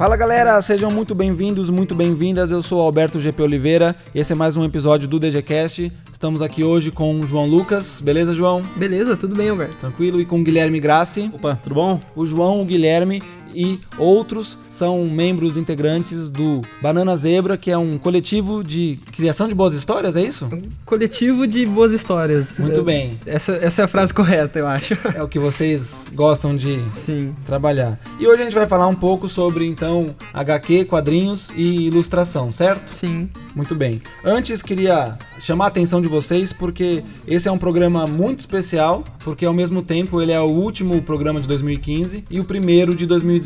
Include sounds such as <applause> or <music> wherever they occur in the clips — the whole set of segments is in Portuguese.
Fala galera, sejam muito bem-vindos, muito bem-vindas. Eu sou Alberto GP Oliveira e esse é mais um episódio do DGCast. Estamos aqui hoje com o João Lucas. Beleza, João? Beleza, tudo bem, Alberto. Tranquilo? E com o Guilherme Grassi. Opa, tudo bom? O João, o Guilherme e outros são membros integrantes do Banana Zebra, que é um coletivo de criação de boas histórias, é isso? Um coletivo de boas histórias. Muito bem. Essa, essa é a frase correta, eu acho. <laughs> É o que vocês gostam de Sim. trabalhar. E hoje a gente vai falar um pouco sobre, então, HQ, quadrinhos e ilustração, certo? Sim. Muito bem. Antes, queria chamar a atenção de vocês porque esse é um programa muito especial, porque ao mesmo tempo ele é o último programa de 2015 e o primeiro de 2016.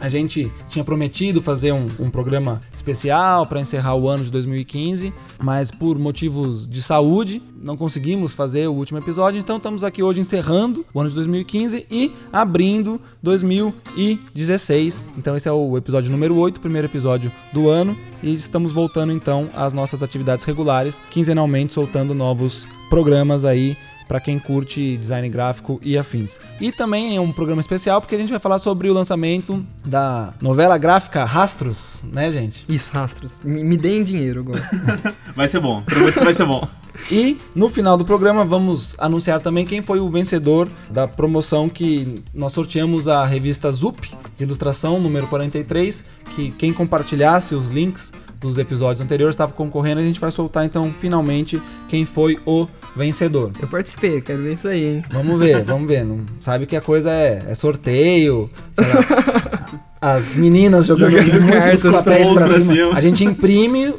A gente tinha prometido fazer um, um programa especial para encerrar o ano de 2015, mas por motivos de saúde não conseguimos fazer o último episódio, então estamos aqui hoje encerrando o ano de 2015 e abrindo 2016. Então esse é o episódio número 8, primeiro episódio do ano, e estamos voltando então às nossas atividades regulares, quinzenalmente soltando novos programas aí para quem curte design gráfico e afins. E também é um programa especial porque a gente vai falar sobre o lançamento da novela gráfica Rastros, né, gente? Isso, Rastros. Me, me deem dinheiro, eu gosto. <laughs> vai ser bom, prometo que vai ser bom. <laughs> E no final do programa vamos anunciar também quem foi o vencedor da promoção que nós sorteamos a revista Zup de ilustração número 43, que quem compartilhasse os links dos episódios anteriores estava concorrendo. A gente vai soltar então finalmente quem foi o vencedor. Eu participei, quero ver isso aí, hein? Vamos ver, vamos ver. Não sabe que a coisa é, é sorteio. <laughs> as meninas jogando muitos papéis pra cima. cima. A gente imprime o,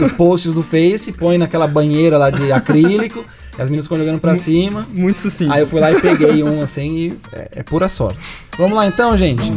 o, os posts do Face, põe naquela banheira lá de acrílico. As meninas ficam jogando pra cima. Muito sucinto. Aí eu fui lá e peguei um assim e é, é pura sorte. Vamos lá então, gente.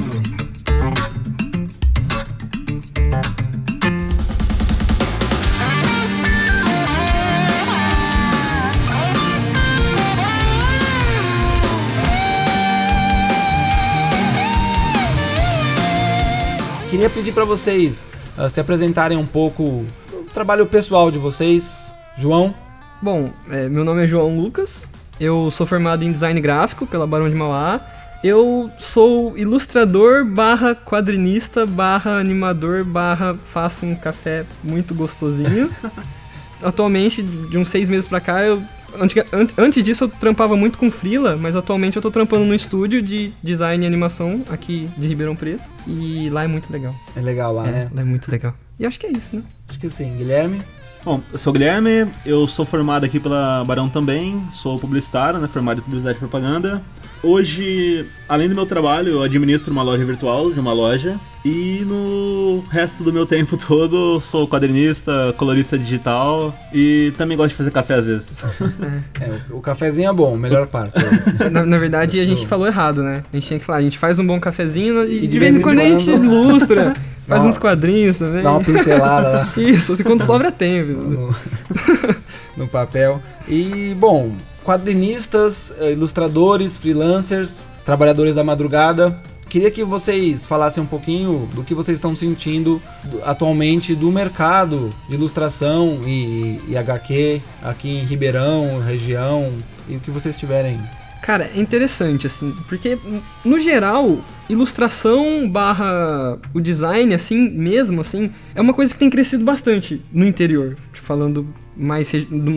Queria pedir para vocês uh, se apresentarem um pouco o trabalho pessoal de vocês. João? Bom, é, meu nome é João Lucas, eu sou formado em design gráfico pela Barão de Mauá. Eu sou ilustrador barra quadrinista barra animador barra faço um café muito gostosinho. <laughs> Atualmente, de uns seis meses pra cá, eu antes disso eu trampava muito com freela, mas atualmente eu tô trampando no estúdio de design e animação aqui de Ribeirão Preto. E lá é muito legal. É legal lá, é, né? Lá é muito legal. E acho que é isso, né? Acho que sim. Guilherme? Bom, eu sou o Guilherme, eu sou formado aqui pela Barão também, sou publicitário, né, formado em publicidade e propaganda. Hoje, além do meu trabalho, eu administro uma loja virtual de uma loja. E no resto do meu tempo <laughs> todo, sou quadrinista, colorista digital e também gosto de fazer café às vezes. <laughs> É, o cafezinho é bom, melhor <laughs> parte. Na, na, verdade, a gente falou errado, né? A gente tinha que falar, a gente faz um bom cafezinho e, e de, de, vez em quando, quando a gente ilustra. Faz uns quadrinhos também. Dá uma pincelada lá. Isso, assim, quando sobra tempo. No, no papel. E, bom, quadrinistas, eh, ilustradores, freelancers, trabalhadores da madrugada. Queria que vocês falassem um pouquinho do que vocês estão sentindo atualmente do mercado de ilustração e, e HQ aqui em Ribeirão, região, e o que vocês tiverem Cara, é interessante, assim, porque no geral, ilustração barra o design, assim, mesmo, assim, é uma coisa que tem crescido bastante no interior, tipo, falando mais num,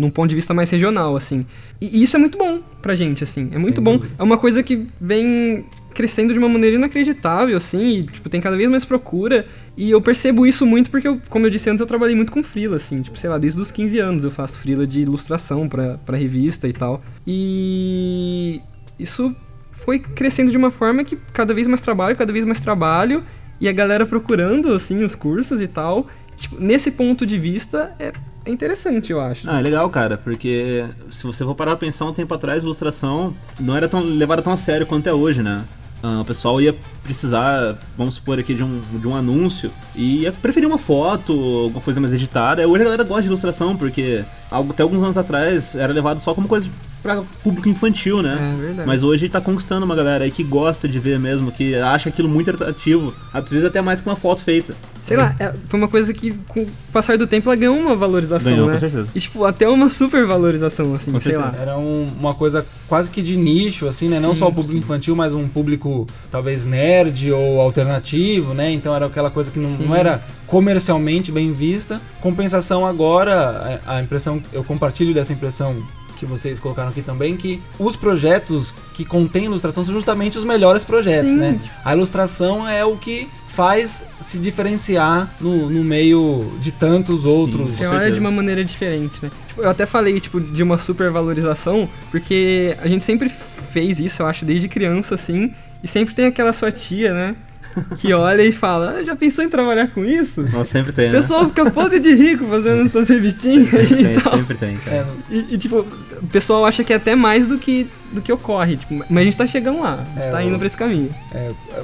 num ponto de vista mais regional, assim. E, e isso é muito bom pra gente, assim, é muito bom. É uma coisa que vem crescendo de uma maneira inacreditável, assim, e, tipo, tem cada vez mais procura. E eu percebo isso muito porque, eu, como eu disse antes, eu trabalhei muito com frila, assim, tipo, sei lá, desde os 15 anos eu faço frila de ilustração pra, pra revista e tal. E isso foi crescendo de uma forma que cada vez mais trabalho, cada vez mais trabalho, e a galera procurando, assim, os cursos e tal. Tipo, nesse ponto de vista, é, é interessante, eu acho. Ah, é legal, cara, porque se você for parar pra pensar um tempo atrás, ilustração não era tão levada tão a sério quanto é hoje, né? Uh, o pessoal ia precisar, vamos supor aqui, de um, de um anúncio e ia preferir uma foto, alguma coisa mais editada. Hoje a galera gosta de ilustração, porque até alguns anos atrás era levado só como coisa para público infantil, né? É verdade. Mas hoje tá conquistando uma galera aí que gosta de ver mesmo, que acha aquilo muito atrativo, às vezes até mais que uma foto feita. Sei lá, é- foi uma coisa que com o passar do tempo ela ganhou uma valorização, Ganhou, né? com certeza. E tipo, até uma super valorização, assim, Com sei certeza. lá. Era um- uma coisa quase que de nicho, assim, né? Não Sim, só o público sim. infantil, mas um público talvez nerd ou alternativo, né? Então era aquela coisa que não, não era comercialmente bem vista. Compensação agora, a, a impressão, eu compartilho dessa impressão que vocês colocaram aqui também, que os projetos que contêm ilustração são justamente os melhores projetos, Sim. né? A ilustração é o que faz se diferenciar no, no meio de tantos outros. Você Com olha de uma maneira diferente, né? Tipo, eu até falei, tipo, de uma supervalorização, porque a gente sempre fez isso, eu acho, desde criança, assim, e sempre tem aquela sua tia, né? Que <laughs> olha e fala, ah, já pensou em trabalhar com isso? Nossa, sempre tem, O né? pessoal fica podre de rico fazendo essas revistinhas Sempre e tem, tal. sempre tem, cara. É, E, e, tipo, o pessoal acha que é até mais do que, do que ocorre, tipo, mas a gente tá chegando lá, É, tá o- indo pra esse caminho. é, é,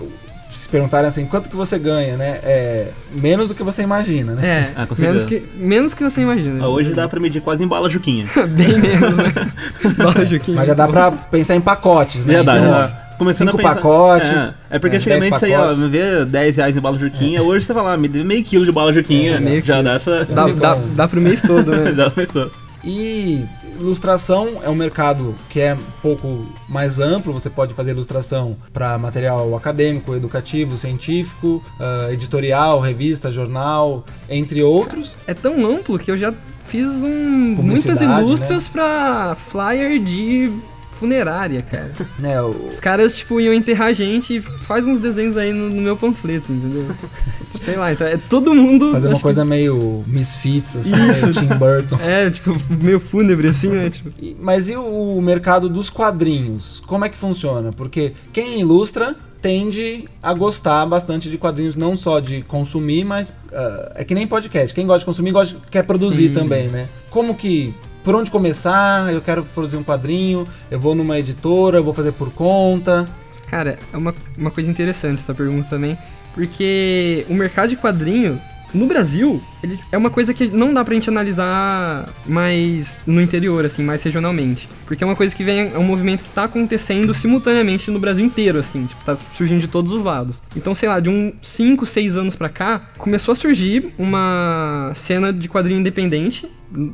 se perguntarem assim, quanto que você ganha, né? É menos do que você imagina, né? É, Ah, menos, que, menos que você imagina. Ah, hoje dá pra medir quase em bala juquinha. <laughs> Bem menos, né? <laughs> Lógico que... Mas já dá pra pensar em pacotes, né? Já dá, Então, já dá. Começando cinco a pensar- pacotes. É, é porque é, antigamente 10 você ia me ver 10 reais em bala juquinha, hoje você vai lá, me dê meio quilo de bala juquinha, É, meio já quilo. dá essa... Dá, dá, dá pro mês todo, né? <laughs> já começou. E ilustração é um mercado que é um pouco mais amplo. Você pode fazer ilustração para material acadêmico, educativo, científico, ah, editorial, revista, jornal, entre outros. É tão amplo que eu já fiz um, muitas ilustras pra flyer de funerária, cara. <laughs> Né? O- Os caras, tipo, iam enterrar a gente e faz uns desenhos aí no, no meu panfleto, entendeu? <laughs> Sei lá, então é todo mundo. fazer uma acho que- coisa meio Misfits, assim, Isso. meio Tim Burton. É, tipo, meio fúnebre assim, né? Tipo, Mas e o mercado dos quadrinhos? Como é que funciona? Porque quem ilustra tende a gostar bastante de quadrinhos, não só de consumir, mas ah, é que nem podcast. Quem gosta de consumir gosta, quer produzir Sim. também, né? Como que. Por onde começar? Eu quero produzir um quadrinho, eu vou numa editora, eu vou fazer por conta. Cara, é uma, uma coisa interessante essa pergunta também, porque o mercado de quadrinho, no Brasil, ele é uma coisa que não dá pra gente analisar mais no interior, assim, mais regionalmente. Porque é uma coisa que vem, é um movimento que tá acontecendo simultaneamente no Brasil inteiro, assim, tipo, tá surgindo de todos os lados. Então, sei lá, de uns 5, 6 anos pra cá, começou a surgir uma cena de quadrinho independente,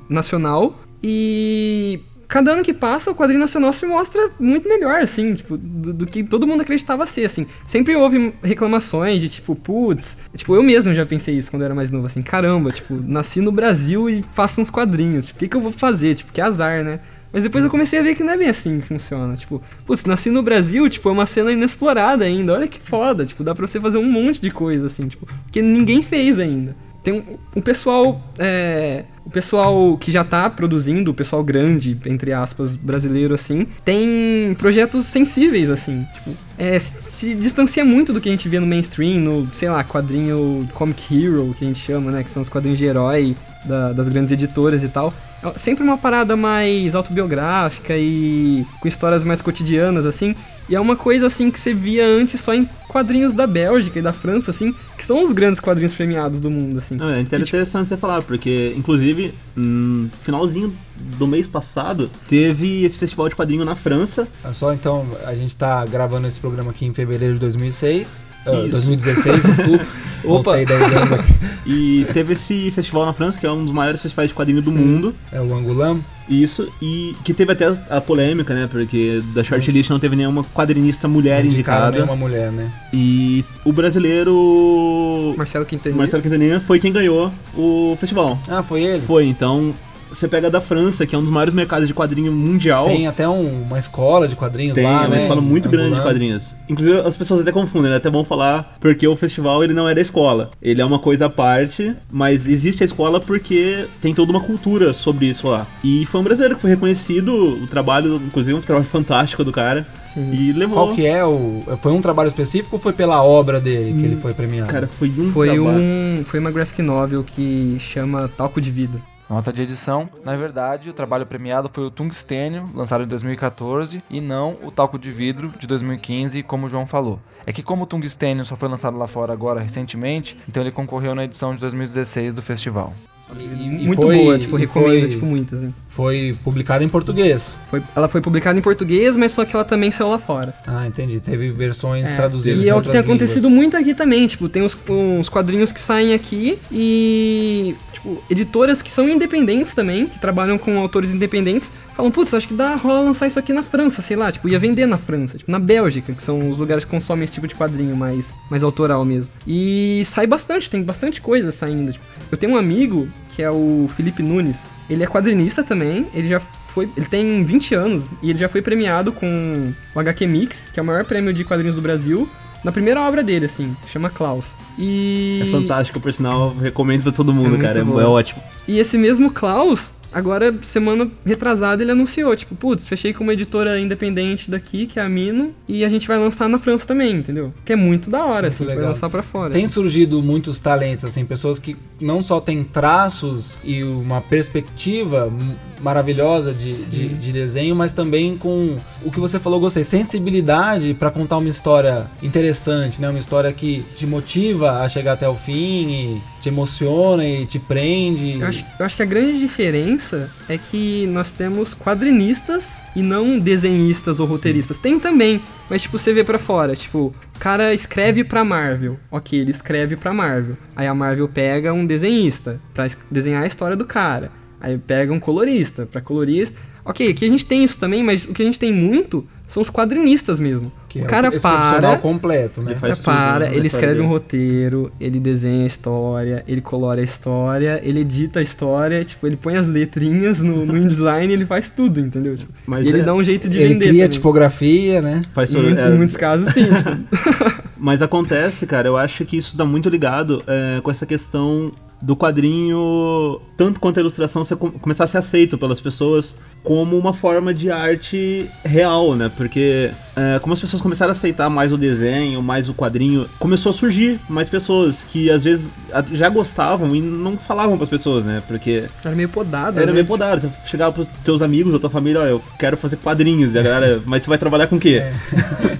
nacional, e cada ano que passa, o quadrinho nacional se mostra muito melhor, assim, tipo, do, do que todo mundo acreditava ser, assim. Sempre houve reclamações de, tipo, putz, tipo, eu mesmo já pensei isso quando eu era mais novo, assim, caramba, tipo, <laughs> nasci no Brasil e faço uns quadrinhos, tipo, o que, que eu vou fazer? Tipo, que azar, né? Mas depois eu comecei a ver que não é bem assim que funciona. Tipo, putz, nasci no Brasil, tipo, é uma cena inexplorada ainda. Olha que foda. Tipo, dá pra você fazer um monte de coisa, assim, tipo, que ninguém fez ainda. Tem um, um pessoal. É, o pessoal que já tá produzindo, o pessoal grande, entre aspas, brasileiro, assim, tem projetos sensíveis, assim. Tipo, é, se distancia muito do que a gente vê no mainstream, no, sei lá, quadrinho Comic Hero, que a gente chama, né? Que são os quadrinhos de herói da- das grandes editoras e tal. É sempre uma parada mais autobiográfica e com histórias mais cotidianas, assim. E é uma coisa, assim, que você via antes só em quadrinhos da Bélgica e da França, assim, que são os grandes quadrinhos premiados do mundo, assim. Não, é inter- E, tipo, interessante você falar, porque, inclusive, no finalzinho do mês passado, teve esse festival de quadrinho na França. É Só então, a gente tá gravando esse programa aqui em fevereiro de 2006. ah, Isso. 2016, <laughs> desculpa. Opa. Voltei 10 anos aqui. E teve esse festival na França, que é um dos maiores festivais de quadrinho do mundo. É o Angulam. Isso, e que teve até a polêmica, né? Porque da shortlist não teve nenhuma quadrinista mulher Indicaram indicada. nenhuma mulher, né? E o brasileiro Marcelo Quintanilha. Marcelo Quintanilha foi quem ganhou o festival. Ah, foi ele? Foi, então você pega da França, que é um dos maiores mercados de quadrinho mundial. Tem até um- uma escola de quadrinhos Tem, lá, é uma né? escola muito grande de quadrinhos. Inclusive, as pessoas até confundem, né? É até bom falar, porque o festival ele não é da escola. Ele é uma coisa à parte, mas existe a escola porque tem toda uma cultura sobre isso lá. E foi um brasileiro que foi reconhecido, o trabalho, inclusive, um trabalho fantástico do cara. Sim. E levou. Qual que é o... Foi um trabalho específico ou foi pela obra dele que ele foi premiado? Cara, foi um Foi, trabalho. um, foi uma graphic novel que chama Talco de Vida. Nota de edição. Na verdade, o trabalho premiado foi o Tungstênio, lançado em 2014, e não o Talco de Vidro, de 2015, como o João falou. É que como o Tungstênio só foi lançado lá fora agora recentemente, então ele concorreu na edição de 2016 do festival. E- e muito foi- boa, tipo, recomendo, foi- tipo, muito, assim. Foi publicado em português. Foi, ela foi publicada em português, mas só que ela também saiu lá fora. Ah, entendi. Teve versões É, traduzidas. E é o que tem outras acontecido línguas. muito aqui também, tipo, tem uns, uns quadrinhos que saem aqui e, tipo, editoras que são independentes também, que trabalham com autores independentes, falam, putz, acho que dá rola lançar isso aqui na França, sei lá, tipo, ia vender na França, tipo, na Bélgica, que são os lugares que consomem esse tipo de quadrinho mais, mais autoral mesmo. E sai bastante, tem bastante coisa saindo, tipo, eu tenho um amigo, que é o Felipe Nunes, ele é quadrinista também, ele já foi, ele tem 20 anos e ele já foi premiado com o HQ Mix, que é o maior prêmio de quadrinhos do Brasil, na primeira obra dele, assim, chama Klaus. E É fantástico, por sinal, recomendo pra todo mundo, muito cara. É, é ótimo. E esse mesmo Klaus, agora, semana retrasada, ele anunciou, tipo, putz, fechei com uma editora independente daqui, que é a Mino, e a gente vai lançar na França também, entendeu? Que é muito da hora, Muito assim, vai legal. lançar pra fora. Tem surgido muitos talentos, assim, pessoas que não só têm traços e uma perspectiva maravilhosa de, de, de desenho, mas também com o que você falou, gostei, sensibilidade pra contar uma história interessante, né? Uma história que te motiva a chegar até o fim e te emociona e te prende. Eu acho, eu acho que a grande diferença é que nós temos quadrinistas e não desenhistas ou roteiristas. Tem também, mas tipo, você vê pra fora, tipo, o cara escreve pra Marvel. Ok, ele escreve pra Marvel. Aí a Marvel pega um desenhista pra es- desenhar a história do cara. Aí pega um colorista pra colorista. Ok, aqui a gente tem isso também, mas o que a gente tem muito são os quadrinistas mesmo. que o é cara esse profissional para, completo, né? Ele faz ele tudo, para, né, na ele escreve um roteiro, ele desenha a história, ele colora a história, ele edita a história, tipo, ele põe as letrinhas no, no <laughs> InDesign, ele faz tudo, entendeu? Tipo, Mas e ele é- dá um jeito de Ele vender cria também. tipografia, né? Faz em, todo- muitos- é, em muitos casos, sim. tipo, <laughs> Mas acontece, cara, eu acho que isso tá muito ligado é, com essa questão do quadrinho, tanto quanto a ilustração, começar a ser aceito pelas pessoas como uma forma de arte real, né? Porque é, como as pessoas começaram a aceitar mais o desenho, mais o quadrinho, começou a surgir mais pessoas que às vezes já gostavam e não falavam pras pessoas, né? Porque Era meio podada, era né? meio podado. Você chegava pros teus amigos, ou tua família, ó, eu quero fazer quadrinhos. E a galera, mas você vai trabalhar com o quê?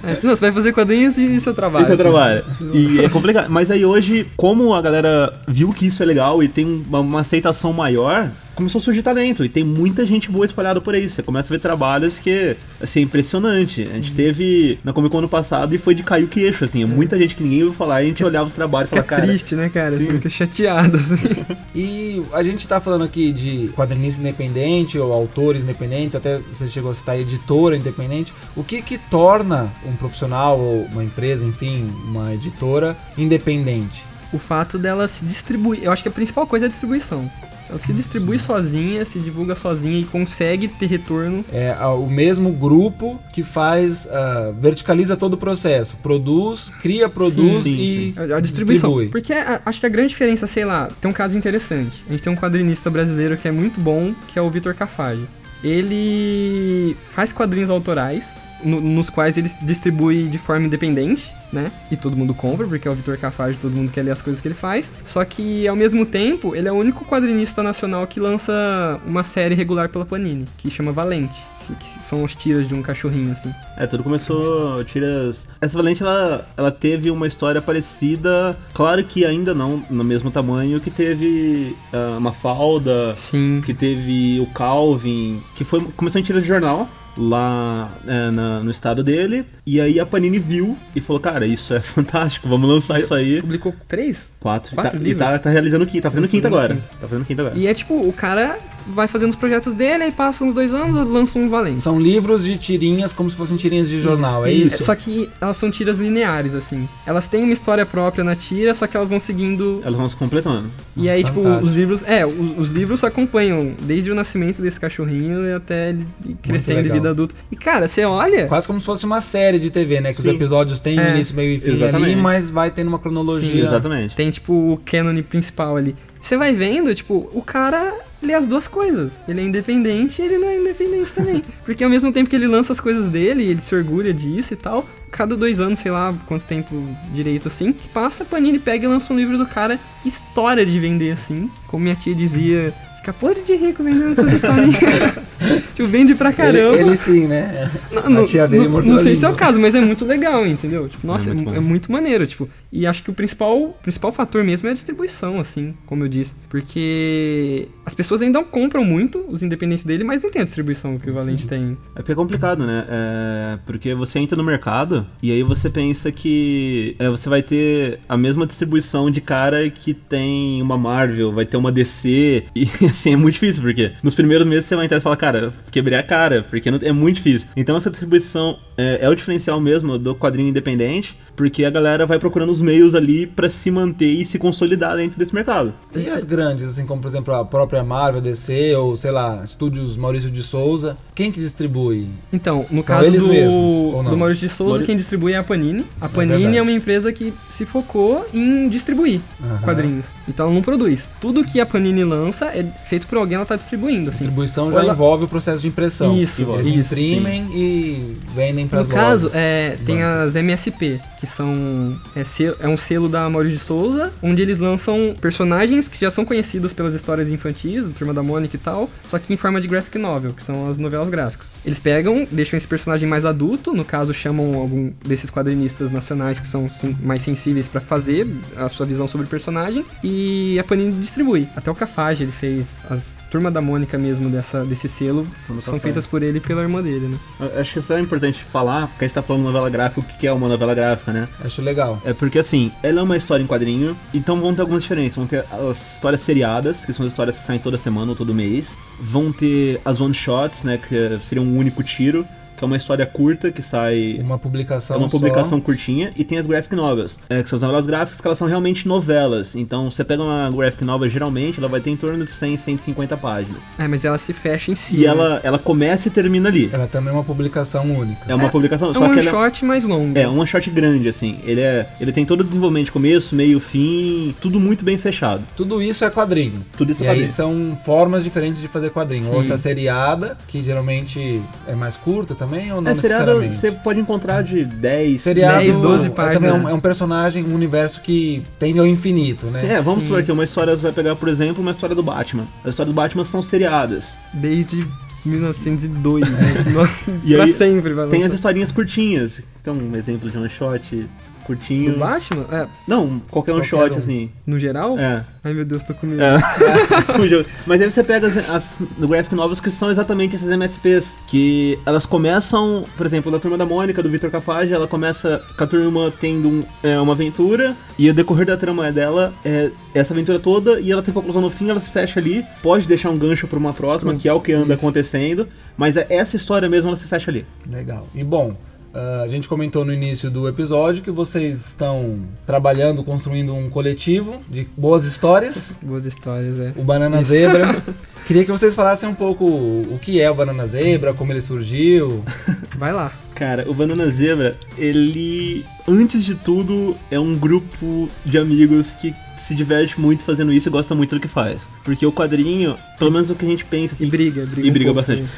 É, não, você vai fazer quadrinhos e seu trabalho. É o assim. trabalho. E é complicado. Mas aí hoje, como a galera viu que isso é legal e tem uma, uma aceitação maior, começou a surgir talento. E tem muita gente boa espalhada por aí. Você começa a ver trabalhos que, assim, é impressionante. A gente Uhum. teve na Comic Con ano passado e foi de cair o queixo, assim. É muita gente que ninguém ouviu falar e a gente olhava os trabalhos e Fica falava, cara... triste, né, cara? Sim. Você fica chateado, assim. <laughs> E a gente tá falando aqui de quadrinista independente ou autores independentes, até você chegou a citar editora independente. O que que torna um profissional ou uma empresa, enfim, uma editora independente? o fato dela se distribuir. Eu acho que a principal coisa é a distribuição. Ela se distribui sozinha, se divulga sozinha e consegue ter retorno. É o mesmo grupo que faz, ah, verticaliza todo o processo, produz, cria, produz sim, e A, a distribuição. distribui. Porque a- acho que a grande diferença, sei lá, tem um caso interessante. A gente tem um quadrinista brasileiro que é muito bom, que é o Vitor Cafage. Ele faz quadrinhos autorais, no- nos quais ele distribui de forma independente, né? E todo mundo compra, porque é o Vitor Cafage, todo mundo quer ler as coisas que ele faz. Só que, ao mesmo tempo, ele é o único quadrinista nacional que lança uma série regular pela Panini, que chama Valente. Que que são as tiras de um cachorrinho, assim. É, tudo começou tiras. Essa Valente ela, ela teve uma história parecida, claro que ainda não no mesmo tamanho que teve ah, Mafalda, Sim. que teve o Calvin, que foi começou em tira de jornal lá é, na- no estado dele, e aí a Panini viu e falou, cara, isso é <laughs> fantástico, vamos lançar isso aí. Publicou três? Quatro. Quatro e tá, e livros? tá, tá realizando o quinto, tá fazendo Fazendo agora. Tá fazendo o quinto agora. E é tipo, o cara vai fazendo os projetos dele, aí passa uns dois anos, lança um valente. São livros de tirinhas como se fossem tirinhas de jornal, é isso? Só que elas são tiras lineares, assim. Elas têm uma história própria na tira, só que elas vão seguindo. Elas vão se completando. E aí, tipo, fantástico. os livros. É, os, os livros acompanham desde o nascimento desse cachorrinho e até ele crescendo em legal. vida adulta. E, cara, você olha. Quase como se fosse uma série de TV, né? Que os Sim. episódios têm É. início, meio e fim ali, Exatamente. mas vai tendo uma cronologia. Exatamente. Tem, tipo, o canon principal ali. Você vai vendo, tipo, o cara lê as duas coisas. Ele é independente e ele não é independente também. <laughs> Porque ao mesmo tempo que ele lança as coisas dele, ele se orgulha disso e tal, cada dois anos, sei lá quanto tempo direito assim, que passa, a Panini pega e lança um livro do cara que história de vender assim. Como minha tia dizia, fica podre de rico vendendo essas historinhas. <laughs> tipo, vende pra Ele, caramba. ele sim, né? Não, A tia dele não, não sei se é o língua. caso, mas é muito legal, entendeu? Tipo, nossa, É é, muito mu- bom. é muito maneiro, tipo. E acho que o principal, principal fator mesmo é a distribuição, assim, como eu disse. Porque as pessoas ainda compram muito os independentes dele, mas não tem a distribuição que o Valente tem. É porque é complicado, né? É, porque você entra no mercado e aí você pensa que é, você vai ter a mesma distribuição de cara que tem uma Marvel, vai ter uma DC. <laughs> E assim, é muito difícil, porque nos primeiros meses você vai entrar e falar, cara, quebrei a cara, porque não- é muito difícil. Então essa distribuição é, é o diferencial mesmo do quadrinho independente, porque a galera vai procurando os meios ali pra se manter e se consolidar dentro desse mercado. E as grandes, assim como por exemplo a própria Marvel, DC ou sei lá, estúdios Maurício de Souza, quem que distribui? Então, no São caso eles do, mesmos, do Maurício de Souza, Mauri- quem distribui é a Panini. A Panini verdade. é, uma empresa que se focou em distribuir Aham. quadrinhos. Então ela não produz. Tudo que a Panini lança é feito por alguém, ela tá distribuindo. Assim. Distribuição já ela- envolve o processo de impressão. Isso, Eles isso, imprimem e vendem para No as caso, lojas. é, tem bancas. as MSP, que são. É, selo- é um selo da Maurício de Souza, onde eles lançam personagens que já são conhecidos pelas histórias infantis, do Turma da Mônica e tal, só que em forma de graphic novel, que são as novelas gráficas. Eles pegam, deixam esse personagem mais adulto, no caso, chamam algum desses quadrinistas nacionais que são sim, mais sensíveis pra fazer a sua visão sobre o personagem, e a Panini distribui. Até o Cafage ele fez as. Turma da Mônica mesmo dessa, desse selo são feitas por ele e pela irmã dele, né? Eu Acho que isso é importante falar, porque a gente tá falando novela gráfica, o que que é uma novela gráfica, né? Acho legal. É porque assim, ela é uma história em quadrinho, então vão ter algumas diferenças. Vão ter as histórias seriadas, que são as histórias que saem toda semana ou todo mês. Vão ter as one shots, né? Que seria um único tiro, que é uma história curta que sai. Uma publicação É uma só. publicação curtinha e tem as graphic novels, é, que são as novelas gráficas que elas são realmente novelas. Então, você pega uma graphic novel, geralmente ela vai ter em torno de 100, 150 páginas. É, mas ela se fecha em si. E né? ela, ela começa e termina ali. Ela também é uma publicação única. É uma É, publicação, É só um que one ela shot mais longo. É, um one shot grande, assim. Ele, é, ele tem todo o desenvolvimento de começo, meio, fim, tudo muito bem fechado. Tudo isso é quadrinho. Tudo isso e é aí quadrinho. são formas diferentes de fazer quadrinho. Ou Sim. se é seriada, que geralmente é mais curta também, ou não É, seriado você pode encontrar de 10, Seriado 10, 12 é, páginas. é um, é um personagem, um universo que tende ao infinito, né? É, vamos Sim. supor que uma história você vai pegar, por exemplo, uma história do Batman. As histórias do Batman são seriadas. Desde 1902, né? <laughs> E pra aí, sempre vai Tem as historinhas curtinhas. Então, um exemplo de one shot curtinho. Do Batman? É, Não, qualquer Qualquer shot, um. assim. no geral? É. Ai meu Deus, tô com medo. É. <laughs> Fugiu. Mas aí você pega as, as graphic novels que são exatamente essas MSPs, que elas começam, por exemplo, da Turma da Mônica, do Victor Cafage, ela começa com a turma tendo um- é, uma aventura, e o decorrer da trama dela é essa aventura toda, e ela tem conclusão no fim, ela se fecha ali, pode deixar um gancho pra uma próxima, que é o que anda Isso. acontecendo, mas é- essa história mesmo, ela se fecha ali. Legal. E bom, ah, a gente comentou no início do episódio que vocês estão trabalhando, construindo um coletivo de boas histórias, Boas histórias, é. o Banana Zebra. <laughs> Queria que vocês falassem um pouco o que é o Banana Zebra, como ele surgiu. <laughs> Vai lá. Cara, o Banana Zebra, ele, antes de tudo, é um grupo de amigos que se diverte muito fazendo isso e gosta muito do que faz. Porque o quadrinho, pelo menos o que a gente pensa, assim, E briga, briga. E um briga pouco, bastante.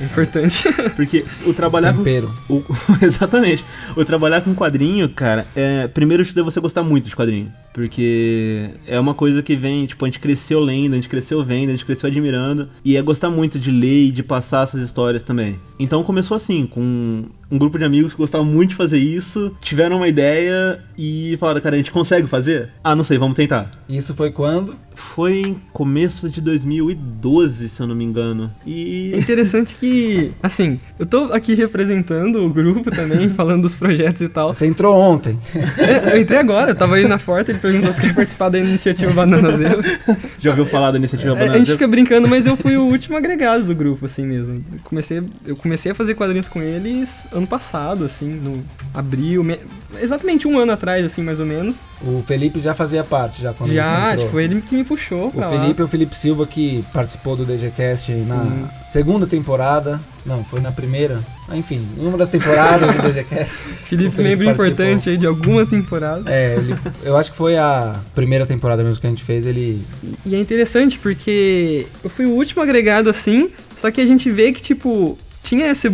É <laughs> importante. <laughs> porque o trabalhar com Tempero. O- exatamente. O trabalhar com quadrinho, cara, é, primeiro de tudo é você gostar muito de quadrinho. Porque é uma coisa que vem, tipo, a gente cresceu lendo, a gente cresceu vendo, a gente cresceu admirando. E é gostar muito de ler e de passar essas histórias também. Então começou assim, com um grupo de amigos que gostavam muito de fazer isso, tiveram uma ideia e falaram, cara, a gente consegue fazer? Ah, não sei, vamos tentar. Isso foi quando? Foi em começo de 2012, se eu não me engano. É E. interessante que, <laughs> assim, eu tô aqui representando o grupo também, <laughs> falando dos projetos e tal. Você entrou ontem. É, Eu entrei agora, eu tava aí na porta, ele perguntou se quer participar da iniciativa Banana Zero. <laughs> Já ouviu falar da iniciativa É, Banana a gente Zero? fica brincando, mas eu fui o último agregado do grupo, assim mesmo. Eu comecei, eu comecei a fazer quadrinhos com eles ano passado, assim, no abril, me- exatamente um ano atrás, assim, mais ou menos. O Felipe já fazia parte, já quando Já, você entrou. tipo, ele que me puxou O pra Felipe lá. é o Felipe Silva que participou do DGCast na Sim. segunda temporada. Não, foi na primeira. Ah, Enfim, em uma das temporadas do DGCast. Felipe, <laughs> o Felipe membro importante aí de alguma temporada. É, ele- eu acho que foi a primeira temporada mesmo que a gente fez. Ele. E é interessante porque eu fui o último agregado assim, só que a gente vê que, tipo, tinha essa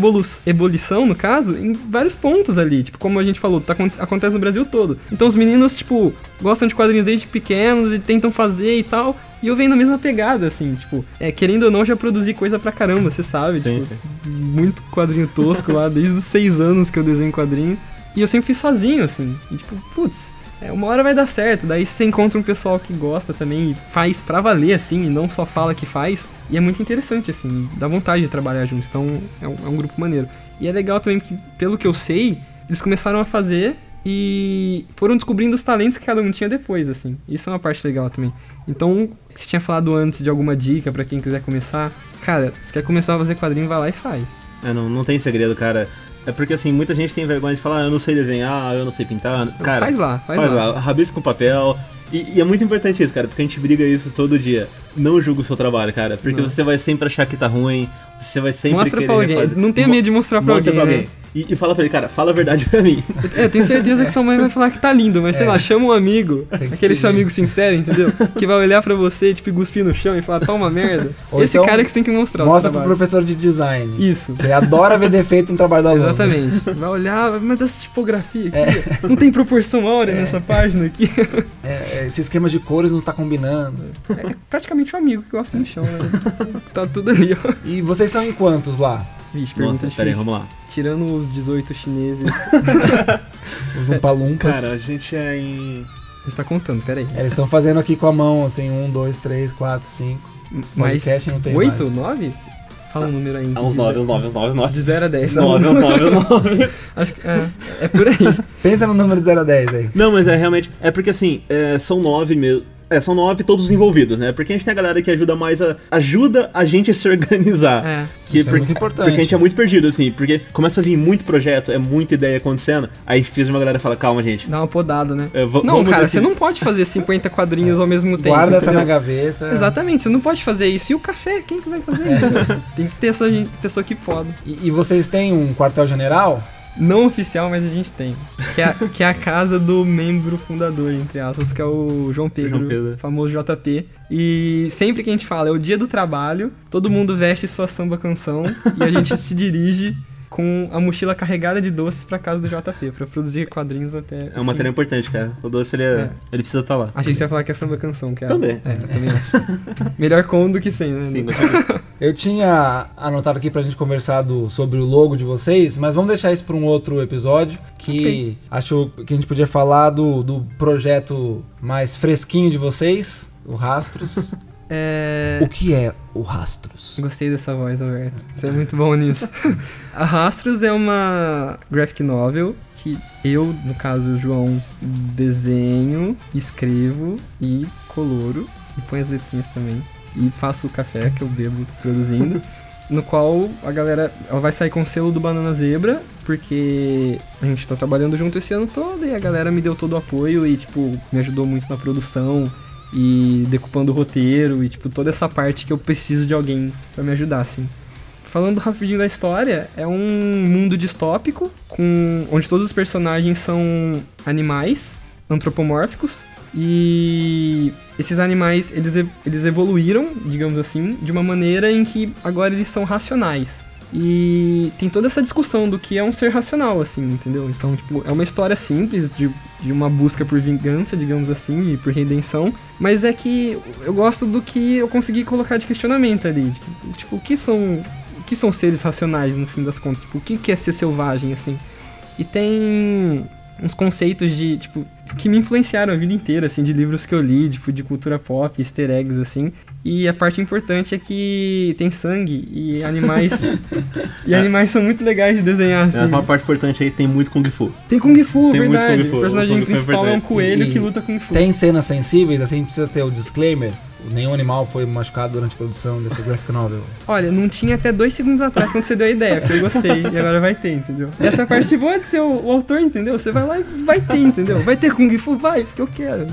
ebulição, no caso, em vários pontos ali. Tipo, como a gente falou, tá, aconte- acontece no Brasil todo. Então os meninos, tipo, gostam de quadrinhos desde pequenos e tentam fazer e tal. E eu venho na mesma pegada, assim, tipo, é, querendo ou não, já produzi coisa pra caramba, você sabe, Sim, tipo, muito quadrinho tosco lá, desde os seis anos que eu desenho quadrinho. E eu sempre fiz sozinho, assim. E tipo, putz, é, uma hora vai dar certo. Daí você encontra um pessoal que gosta também e faz pra valer, assim, e não só fala que faz. E é muito interessante, assim, dá vontade de trabalhar junto. Então é um, é um grupo maneiro. E é legal também que, pelo que eu sei, eles começaram a fazer e foram descobrindo os talentos que cada um tinha depois, assim. Isso é uma parte legal também. Então, você tinha falado antes de alguma dica pra quem quiser começar. Cara, se quer começar a fazer quadrinho, vai lá e faz. É, não, não tem segredo, cara. É porque assim, muita gente tem vergonha de falar, ah, eu não sei desenhar, eu não sei pintar. Cara, faz lá, faz, faz lá. lá, rabisca com papel. E, e é muito importante isso, cara, porque a gente briga isso todo dia. Não julga o seu trabalho, cara, porque Não. você vai sempre achar que tá ruim, você vai sempre Mostra querer pra alguém. refazer. Não tenha medo de mostrar pra mostra alguém, pra né? E, e fala pra ele, cara, fala a verdade pra mim. É, eu tenho certeza que sua mãe vai falar que tá lindo, mas sei É. lá, chama um amigo, aquele seu amigo sincero, entendeu? Que vai olhar pra você, tipo, cuspir no chão e falar, tá uma merda. Ou Esse então, cara que você tem que mostrar. o Mostra pro professor de design. Isso. Ele adora ver defeito no trabalho do aluno. Exatamente. Vai olhar, mas essa tipografia aqui, É. não tem proporção áurea nessa página aqui. É, esse esquema de cores não tá combinando. É praticamente um amigo que gosta no chão, né? Tá tudo ali, ó. E vocês são em quantos lá? Vixe, pergunta Nossa, pera aí, difícil. vamos lá. Tirando os 18 chineses. <laughs> Os umpalumpas. Cara, a gente é em. A gente tá contando, peraí. É, eles estão fazendo aqui com a mão, assim, um, dois, três, quatro, cinco. Mas Podcast não tem 8, 9? Fala um número aí. Ah, uns de 9, ze- uns 9, uns 9, uns 9. De 0 a 10. 9, uns 9, uns 9. Acho que é, é por aí. mais. Pensa no número de 0 a 10 aí. Não, mas é realmente. É porque assim, é, são nove mesmo. É, são nove todos envolvidos, né? Porque a gente tem a galera que ajuda mais a. ajuda a gente a se organizar. É. Que Isso é muito importante. Porque a gente é muito perdido, assim. Porque começa a vir muito projeto, é muita ideia acontecendo. Aí fiz uma galera fala, calma, gente. Dá uma podada, né? é, Não, cara, decidir." você não pode fazer 50 quadrinhos ao mesmo tempo. Guarda essa na gaveta. Exatamente, você não pode fazer isso. E o café, quem que vai fazer? Tem que ter essa gente- pessoa que pode. E, e vocês têm um quartel-general? Não oficial, mas a gente tem. Que é, que é a casa do membro fundador, entre aspas, que é o João Pedro, João Pedro. famoso JP. E sempre que a gente fala, é o dia do trabalho, todo mundo veste sua samba canção e a gente se dirige com a mochila carregada de doces pra casa do JP, pra produzir quadrinhos até. É um material importante, cara. O doce, ele, é, É. ele precisa estar lá. Achei que você ia falar que é samba canção, que é. Também. É, eu também acho. Melhor com do que sem, né? Sim, <laughs> Eu tinha anotado aqui pra gente conversar do- sobre o logo de vocês, mas vamos deixar isso pra um outro episódio. Que Ok. acho que a gente podia falar do, do projeto mais fresquinho de vocês, o Rastros. <laughs> É. o que é o Rastros? Gostei dessa voz, Alberto. Você é muito bom nisso. <laughs> a Rastros é uma graphic novel que eu, no caso, o João, desenho, escrevo e coloro. E põe as letrinhas também. E faço o café que eu bebo produzindo. <laughs> no qual a galera ela vai sair com o selo do Banana Zebra, porque a gente tá trabalhando junto esse ano todo e a galera me deu todo o apoio e, tipo, me ajudou muito na produção e decupando o roteiro e, tipo, toda essa parte que eu preciso de alguém pra me ajudar, assim. Falando rapidinho da história, é um mundo distópico, com onde todos os personagens são animais antropomórficos e esses animais eles, eles evoluíram, digamos assim, de uma maneira em que agora eles são racionais. E tem toda essa discussão do que é um ser racional, assim, entendeu? Então, tipo, é uma história simples de, de uma busca por vingança, digamos assim, e por redenção. Mas é que eu gosto do que eu consegui colocar de questionamento ali. Tipo, tipo, o que são. O que são seres racionais, no fim das contas? Tipo, o que é ser selvagem, assim? E tem uns conceitos de, tipo, que me influenciaram a vida inteira, assim, de livros que eu li, tipo, de cultura pop, easter eggs, assim. E a parte importante é que tem sangue e animais. <laughs> e animais são muito legais de desenhar, É assim. uma parte importante aí, tem muito Kung Fu. Tem Kung Fu, Tem muito verdade. Kung Fu, O personagem o é principal é um importante. coelho E- que luta Kung Fu. Tem cenas sensíveis, assim, precisa ter o disclaimer. Nenhum animal foi machucado durante a produção desse graphic novel. Olha, não tinha até dois segundos atrás quando você deu a ideia, porque eu gostei, e agora vai ter, entendeu? Essa parte boa de ser o, o autor, entendeu? Você vai lá e vai ter, entendeu? Vai ter Kung Fu? Vai, porque eu quero.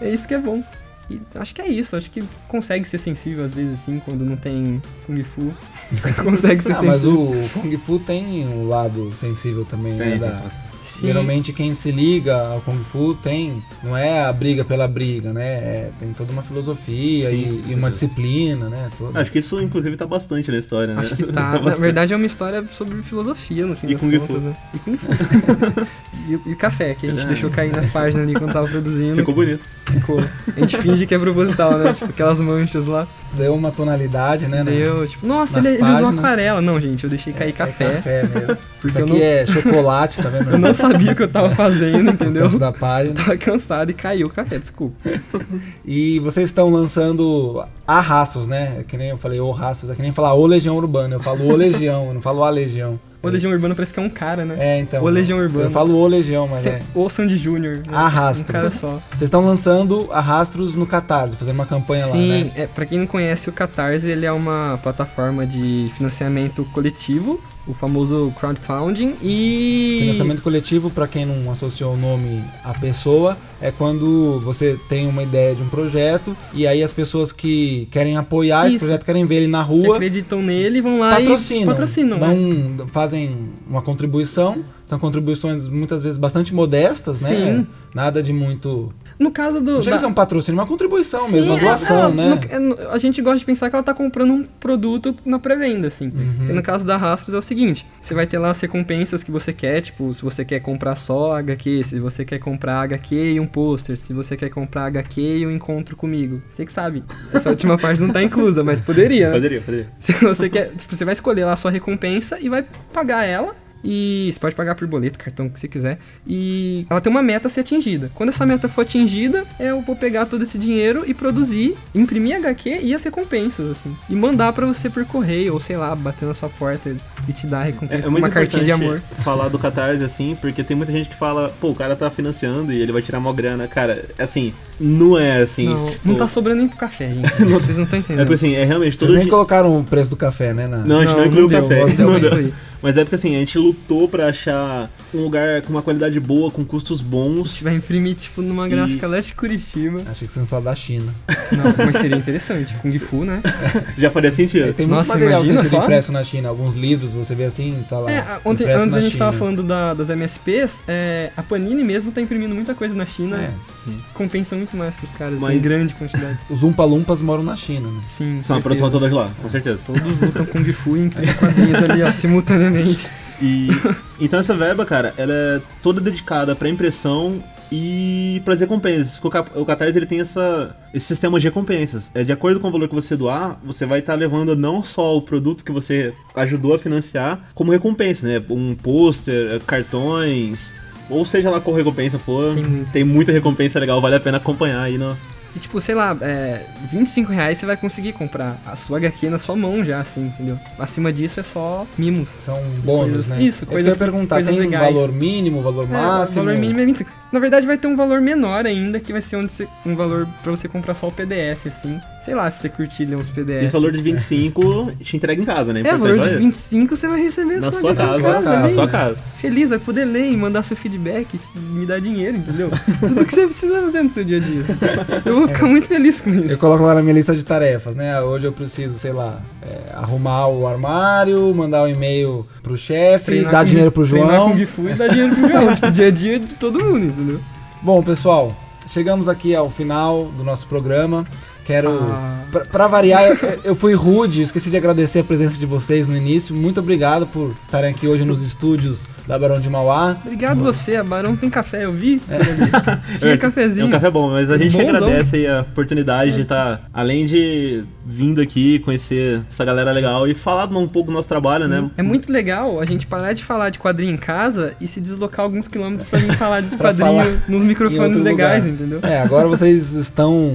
É isso que é bom. E acho que é isso, acho que consegue ser sensível às vezes assim, quando não tem Kung Fu. <laughs> consegue ser Ah, mas sensível. o Kung Fu tem um lado sensível também, né? Tem, da- tem. Sim. Geralmente quem se liga ao Kung Fu tem, não é a briga pela briga, né? É- tem toda uma filosofia Sim, e, sim, e uma sim. disciplina, né? Toda- Acho que isso, inclusive, tá bastante na história, né? Acho que <laughs> tá. Na bastante. verdade é uma história sobre filosofia, no fim E das Kung Fu. contas, né? E Kung Fu. <laughs> E, o- e o café, que a gente É. deixou cair nas páginas ali quando tava produzindo. Ficou bonito. Ficou. A gente finge que é proposital, né? Tipo, aquelas manchas lá. Deu uma tonalidade, né? né? Deu, tipo, nossa, ele, ele usou aquarela. Não, gente, eu deixei cair É café. café mesmo. <laughs> Porque Isso aqui não, é chocolate, tá vendo? eu não sabia o que eu tava fazendo, entendeu? da página. Tava cansado e caiu o café, desculpa. <laughs> E vocês estão lançando a Rastros, né? É que nem eu falei o Rastros, é que nem falar o Legião Urbana. Eu falo o Legião, eu não falo a Legião. O Legião Urbana parece que é um cara, né? É, então. O Legião Urbana. Eu falo o Legião, mas Cê- é. Ou Sandy Júnior. né? Arrastros. Um cara só. Vocês estão lançando a Rastros no Catarse, fazendo uma campanha lá, Sim, né? é, pra quem não conhece, o Catarse ele é uma plataforma de financiamento coletivo, o famoso crowdfunding, e... Financiamento coletivo, pra quem não associou o nome à pessoa, é quando você tem uma ideia de um projeto e aí as pessoas que querem apoiar esse Isso. projeto, querem ver ele na que rua, acreditam nele vão lá patrocinam. e patrocinam. né? dão, fazem uma contribuição. São contribuições muitas vezes bastante modestas, né? Sim. Nada de muito. No caso do... Não chega a da- ser um patrocínio, uma contribuição Sim, mesmo, uma é, doação, é, né? no- é, no- a gente gosta de pensar que ela tá comprando um produto na pré-venda, assim. Uhum. No caso da Rastros é o seguinte: você vai ter lá as recompensas que você quer, tipo, se você quer comprar só HQ, se você quer comprar HQ e um pôster, se você quer comprar HQ e um encontro comigo. Você que sabe. Essa última <laughs> parte não tá inclusa, mas poderia, né? Poderia, poderia. <laughs> Se você quer, tipo, você vai escolher lá a sua recompensa e vai pagar ela. E você pode pagar por boleto, cartão, o que você quiser. E ela tem uma meta a ser atingida. Quando essa meta for atingida, eu vou pegar todo esse dinheiro e produzir, imprimir HQ e as recompensas, assim. E mandar pra você por correio, ou sei lá, bater na sua porta e te dar a É, recompensa é muito uma cartinha de amor. falar do Catarse assim, porque tem muita gente que fala, pô, o cara tá financiando e ele vai tirar mó grana. Cara, assim, não é assim. não, tipo, não tá sobrando nem pro café, gente. <laughs> Vocês não estão É entendendo. porque assim, é realmente Vocês nem dia. colocaram o preço do café, né? na- Não, a gente não, Não, incluiu o <laughs> não café. não não deu. Mas é porque assim, a gente lutou pra achar um lugar com uma qualidade boa, com custos A bons. gente vai imprimir, tipo, numa E- gráfica lá de Curitiba. Achei que vocês não falaram da China. Não, mas seria interessante. Kung Fu, né? <laughs> Já faria sentido. Tem muito Nossa, material que tem imagina sido só. impresso na China. Alguns livros, você vê assim, tá lá. É, a- ontem, antes a gente tava China. falando da- das MSPs, é, a Panini mesmo tá imprimindo muita coisa na China, É, Sim. compensa muito mais pros caras, Mas- em grande quantidade. os Umpa Lumpas moram na China, né? Sim, São a produção toda de lá, com certeza. Todos lutam Kung Fu e imprimem quadrinhos ali, ó, simultaneamente. E então essa verba, cara, ela é toda dedicada pra impressão e pras recompensas. Porque o Catarse ele tem essa, esse sistema de recompensas. É de acordo com o valor que você doar, você vai estar levando não só o produto que você ajudou a financiar, como recompensa, né? Um pôster, cartões, ou seja lá qual recompensa for. Tem muito. Tem muita recompensa legal, vale a pena acompanhar aí no. E tipo, sei lá, é, 25 reais você vai conseguir comprar a sua HQ na sua mão já, assim, entendeu? Acima disso é só mimos. São bônus, Coisas- né? isso, Isso que eu coisas- ia perguntar. coisas Tem um legais. valor mínimo, valor É, máximo? o valor mínimo é 25. Na verdade vai ter um valor menor ainda, que vai ser onde você- um valor pra você comprar só o PDF, assim. Sei lá, se você curtir ler uns PDF. Esse valor de 25 te entrega em casa, né? É, Importante, valor de olha. 25 você vai receber Na sua sua HQ casa, em na sua casa. Feliz, vai poder ler e mandar seu feedback, me dar dinheiro, entendeu? <laughs> Tudo que você precisa fazer no seu dia a dia. Eu vou ficar muito feliz com Eu isso. coloco lá na minha lista de tarefas, né? Ah, Hoje eu preciso, sei lá, é, arrumar o armário, mandar um e-mail pro chefe, dar dinheiro pro João. Kung Fu e dar dinheiro pro João. tipo, dia a dia de todo mundo, entendeu? Bom, pessoal, chegamos aqui ao final do nosso programa. Quero. Ah. Pra, pra variar, eu, eu fui rude, esqueci de agradecer a presença de vocês no início. Muito obrigado por estarem aqui hoje nos estúdios da Barão de Mauá. Obrigado você, a Barão tem café, eu vi. É, <laughs> Tinha <laughs> É cafezinho. um café bom, mas a gente Bonzão. agradece aí a oportunidade de estar, além de vindo aqui, conhecer essa galera legal e falar um pouco do nosso trabalho, né? É muito legal a gente parar de falar de quadrinho em casa e se deslocar alguns quilômetros pra vir falar de <laughs> Pra quadrinho falar nos microfones legais, lugar. entendeu? É, agora vocês estão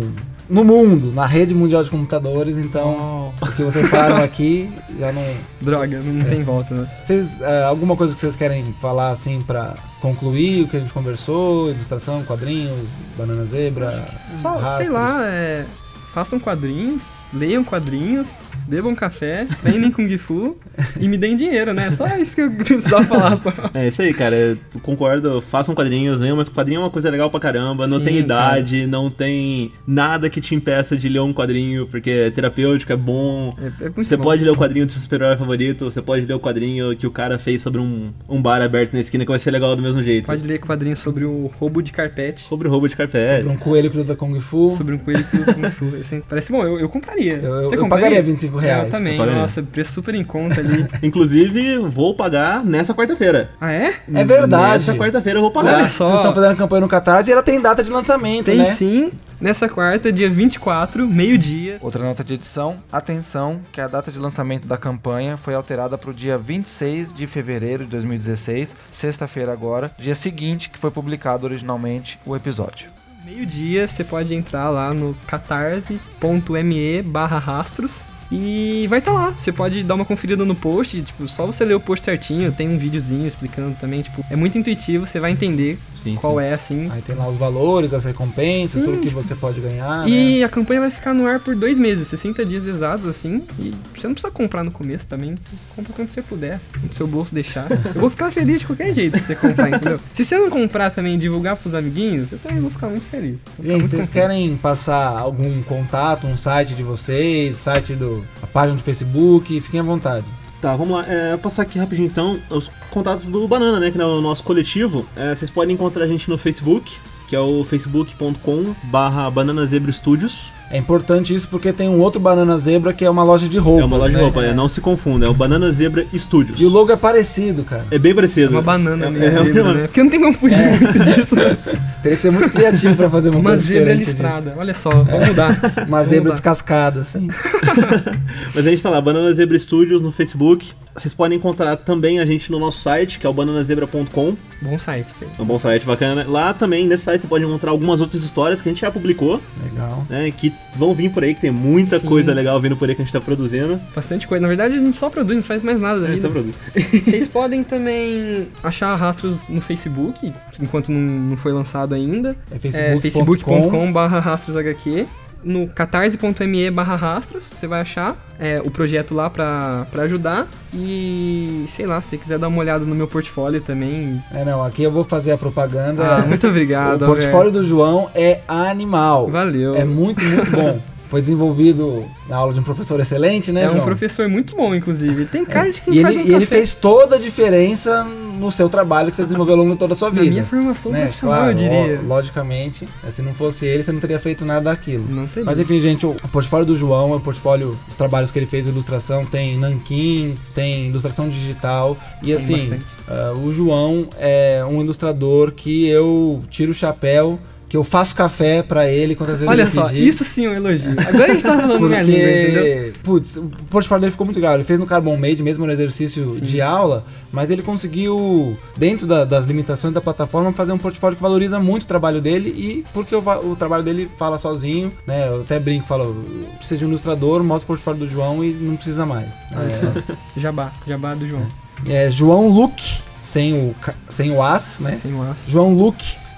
no mundo, na rede mundial de computadores, então o que vocês falaram aqui já não. Droga, não tem volta, né? Vocês, é, alguma coisa que vocês querem falar assim pra concluir o que a gente conversou? Ilustração, quadrinhos, banana zebra, Só, sei lá, é, façam quadrinhos, leiam quadrinhos, bebam café, treinem Kung Fu e me deem dinheiro, né? Só isso que eu precisava falar. Só. <laughs> É isso aí, cara. Eu concordo. Façam quadrinhos, leiam, mas quadrinho é uma coisa legal pra caramba. Não Sim, tem idade, não tem nada que te impeça de ler um quadrinho, porque é terapêutico, é bom. É, é muito Você bom. pode ler o quadrinho do seu super-herói favorito, você pode ler o quadrinho que o cara fez sobre um, um bar aberto na esquina que vai ser legal do mesmo jeito. Pode ler quadrinhos sobre o roubo de carpete, Sobre o roubo de carpete. Sobre um coelho que luta Kung Fu. sobre um coelho que luta Kung Fu. Esse parece bom, eu, eu compraria. Eu, eu- Você eu compraria? pagaria 25 É, reais. eu também, Eu nossa, preço super em conta ali. <laughs> Inclusive, vou pagar nessa quarta-feira. Ah, é? É verdade. Nessa quarta-feira eu vou pagar. Olha só. Vocês estão fazendo a campanha no Catarse e ela tem data de lançamento, Tem né? sim, nessa quarta, dia 24, meio-dia. Outra nota de edição, atenção, que a data de lançamento da campanha foi alterada para o dia 26 de fevereiro de 2016, sexta-feira agora, dia seguinte que foi publicado originalmente o episódio. Meio-dia, você pode entrar lá no catarse.me barra rastros e vai estar lá. Você pode dar uma conferida no post, tipo, só você ler o post certinho, tem um videozinho explicando também, tipo, é muito intuitivo, você vai entender Sim, qual sim. é, assim. Aí tem lá os valores, as recompensas, Sim, tudo que você pode ganhar, né? E a campanha vai ficar no ar por dois meses, 60 dias exatos, assim. E você não precisa comprar no começo também. Compra quando você puder, no seu bolso deixar. Eu vou ficar feliz de qualquer jeito se você comprar, entendeu? Se você não comprar também e divulgar pros amiguinhos, eu também vou ficar muito feliz. Ficar Gente, muito vocês contente. querem passar algum contato, um site de vocês, site do. a página do Facebook, fiquem à vontade. Tá, vamos lá. É, passar aqui rapidinho então os contatos do Banana, né? Que é o nosso coletivo. É, vocês podem encontrar a gente no Facebook, que é o facebook.com barra Banana Zebra Studios. É importante isso porque tem um outro Banana Zebra que é uma loja de roupas. é uma loja né? de roupa, é, não se confunda, é o Banana Zebra Studios. E o logo é parecido, cara. É bem parecido. É uma banana é, meio é, zebra, uma- né? Porque não tem como fugir muito disso. <laughs> Teria que ser muito criativo pra fazer uma, Uma coisa zebra diferente listrada. disso. Olha só, vamos mudar. <laughs> Uma Vamos zebra mudar. descascada, assim. <laughs> Mas a gente tá lá, Banana Zebra Studios no Facebook. Vocês podem encontrar também a gente no nosso site, que é o bananazebra.com. Bom site. É um bom site bacana. Lá também, nesse site, você pode encontrar algumas outras histórias que a gente já publicou, Legal. né? Que vão vir por aí, que tem muita Sim. coisa legal vindo por aí que a gente tá produzindo. Bastante coisa. Na verdade, a gente só produz, não faz mais nada da É, vida. só produz. <laughs> Vocês podem também achar rastros no Facebook, enquanto não, não foi lançado ainda. É É facebook.com. facebook.com barra rastrosHQ. No catarse.me barra rastros, você vai achar é, o projeto lá pra, pra ajudar. E sei lá, se você quiser dar uma olhada no meu portfólio também. É, não, aqui eu vou fazer a propaganda. Ah, muito obrigado. o portfólio do João é animal. Valeu. É muito, muito bom. <laughs> Foi desenvolvido na aula de um professor excelente, né, É um João? professor muito bom, inclusive. Tem cara de quem E faz ele, um e ele fez toda a diferença no seu trabalho que você desenvolveu ao longo de toda a sua Na vida. minha formação né? profissional, Claro, eu diria. logicamente, né, se não fosse ele, você não teria feito nada daquilo. Não tem Mas enfim, gente, o portfólio do João é o portfólio dos trabalhos que ele fez, ilustração, tem nanquim, tem ilustração digital. E Tem assim, ah, o João é um ilustrador que eu tiro o chapéu, que eu faço café pra ele quantas vezes Olha ele só, pedir. isso sim é um elogio. Agora a gente tá falando minha língua, entendeu? Porque, putz, o portfólio dele ficou muito legal. Ele fez no Carbon Made, mesmo no exercício Sim. de aula, mas ele conseguiu, dentro da- das limitações da plataforma, fazer um portfólio que valoriza muito o trabalho dele e porque o, o trabalho dele fala sozinho, né? Eu até brinco, falo, precisa de um ilustrador, mostra o portfólio do João e não precisa mais. Olha só. Jabá, jabá do João. É, é João Luke, sem o, sem o as, né? Sem o aço.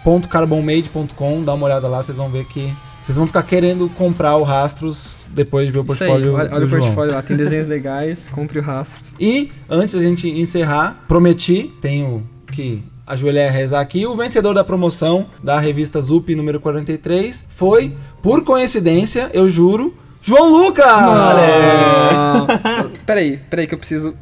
joãoluke.carbonmade.com, dá uma olhada lá, vocês vão ver que vocês vão ficar querendo comprar o Rastros depois de ver o Isso aí, portfólio olha, do olha o João. portfólio lá, tem <laughs> desenhos legais, compre o rastros. E antes da gente encerrar, prometi, tenho que ajoelhar e rezar aqui, o vencedor da promoção da revista Zup número 43 foi, por coincidência, eu juro, João Lucas! Peraí, peraí que eu preciso.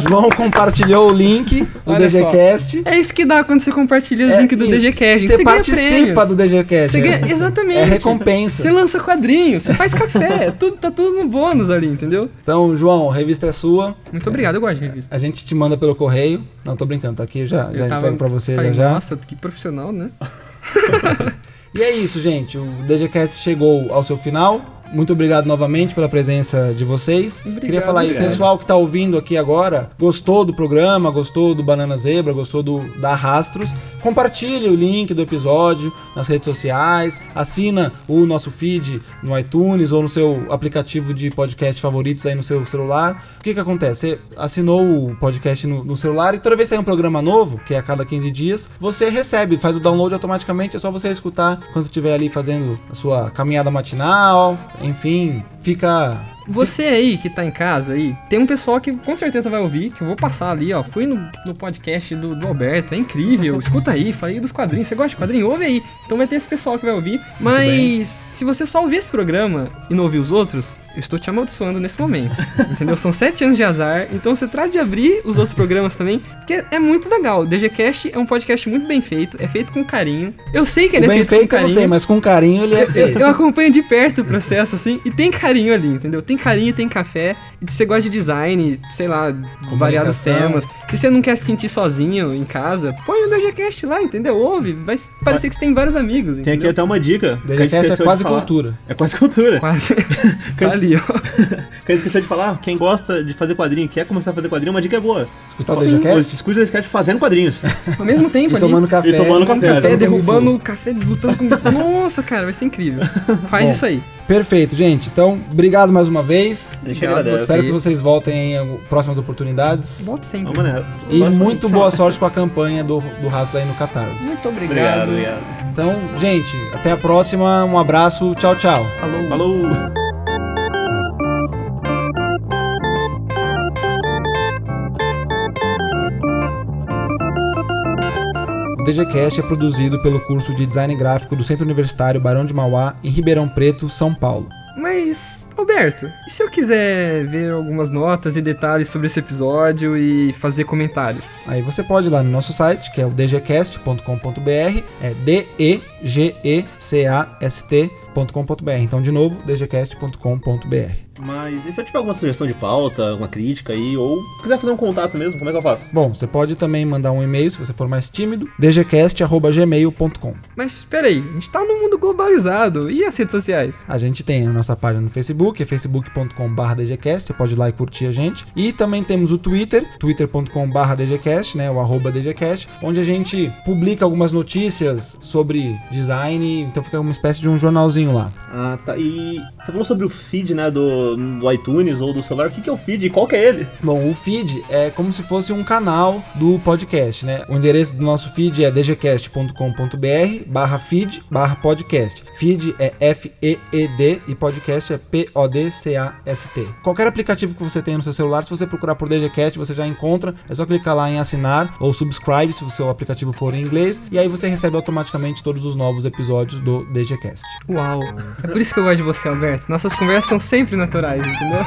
João compartilhou o link do Olha só. DGCast. É isso que dá quando você compartilha o É link do isso, DGCast. Você ganha participa do DGCast. Você ganha- é- exatamente. É recompensa. Você lança quadrinho, você faz café, <laughs> é tudo, tá tudo no bônus ali, entendeu? Então, João, a revista é sua. Muito obrigado, eu gosto de revista. A gente te manda pelo correio. Não, tô brincando, tá aqui já, já entrego pra você falei, já já. Nossa, que profissional, né? <laughs> E é isso, gente. O DGCast chegou ao seu final. Muito obrigado novamente pela presença de vocês. Obrigado, Queria falar obrigado. pessoal que tá ouvindo aqui agora, gostou do programa, gostou do Banana Zebra, gostou do da Rastros, compartilhe o link do episódio nas redes sociais, assina o nosso feed no iTunes ou no seu aplicativo de podcast favoritos aí no seu celular. O que que acontece? Você assinou o podcast no, no celular e toda vez que sair um programa novo, que é a cada 15 dias, você recebe, faz o download automaticamente, é só você escutar quando estiver ali fazendo a sua caminhada matinal, enfim, fica Você aí que tá em casa aí, tem um pessoal que com certeza vai ouvir, que eu vou passar ali, ó. Fui no, no podcast do, do Alberto, é incrível. Escuta aí, falei dos quadrinhos. Você gosta de quadrinho? Ouve aí. Então vai ter esse pessoal que vai ouvir. Mas se você só ouvir esse programa e não ouvir os outros, eu estou te amaldiçoando nesse momento. entendeu? São sete anos de azar. Então você trata de abrir os outros programas também, porque é muito legal. O DGCast é um podcast muito bem feito, é feito com carinho. Eu sei que ele o é bem feito, feito, com eu não carinho. sei, mas com carinho ele é feito. eu acompanho de perto o processo, assim, e tem carinho ali, entendeu? tem carinho, tem café. Se você gosta de design, sei lá, variados temas. Se você não quer se sentir sozinho em casa, põe o DGCast lá, entendeu? Ouve. Vai parecer que você tem vários amigos. Tem aqui entendeu? até uma dica. DGCast é quase cultura. É quase cultura. Quase. <laughs> tá ali, ó. Que a gente esqueceu de falar. Quem gosta de fazer quadrinho, quer começar a fazer quadrinho, uma dica é boa. Escutar o DGCast? Escute o DGCast fazendo quadrinhos. <laughs> Ao mesmo tempo E ali. tomando café. E tomando Tomando café, café, derrubando o café, lutando com. <laughs> Nossa, cara, vai ser incrível. Faz Bom, isso aí. Perfeito, gente. Então, obrigado mais uma vez. A gente Obrigado agradece. Espero que vocês voltem em próximas oportunidades. Volto sempre. Vamos nessa. E muito boa sorte com a campanha do, do Raços aí no Catarse. Muito Obrigado, obrigado. obrigado. Então, gente, até a próxima. Um abraço. Tchau, tchau. Falou. Falou! O DGCast é produzido pelo curso de Design Gráfico do Centro Universitário Barão de Mauá, em Ribeirão Preto, São Paulo. Mas, Alberto, e se eu quiser ver algumas notas e detalhes sobre esse episódio e fazer comentários? Aí você pode ir lá no nosso site, que é o dgcast.com.br, é D-E-G-E-C-A-S-T.com.br. Então, de novo, dgcast.com.br. Mas e se eu tiver alguma sugestão de pauta, alguma crítica aí, ou quiser fazer um contato mesmo, como é que eu faço? Bom, você pode também mandar um e-mail, se você for mais tímido, dgcast.gmail.com. Mas espera aí, a gente tá num mundo globalizado. E as redes sociais? A gente tem a nossa página no Facebook, é facebook.com.br dgcast, você pode ir lá e curtir a gente. E também temos o Twitter, twitter.com.br dgcast, né, o arroba dgcast, onde a gente publica algumas notícias sobre design, então fica uma espécie de um jornalzinho lá. Ah, tá. E você falou sobre o feed, né, do, do iTunes ou do celular. O que, que é o feed e qual que é ele? Bom, o feed é como se fosse um canal do podcast, né? O endereço do nosso feed é dgcast.com.br barra feed barra podcast. Feed é F-E-E-D e podcast é P-O-D-C-A-S-T. Qualquer aplicativo que você tenha no seu celular, se você procurar por DGCast, você já encontra. É só clicar lá em assinar ou subscribe se o seu aplicativo for em inglês. E aí você recebe automaticamente todos os novos episódios do DGCast. Uau. É por isso que eu gosto de você, Alberto. Nossas conversas são sempre naturais, entendeu?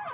<laughs>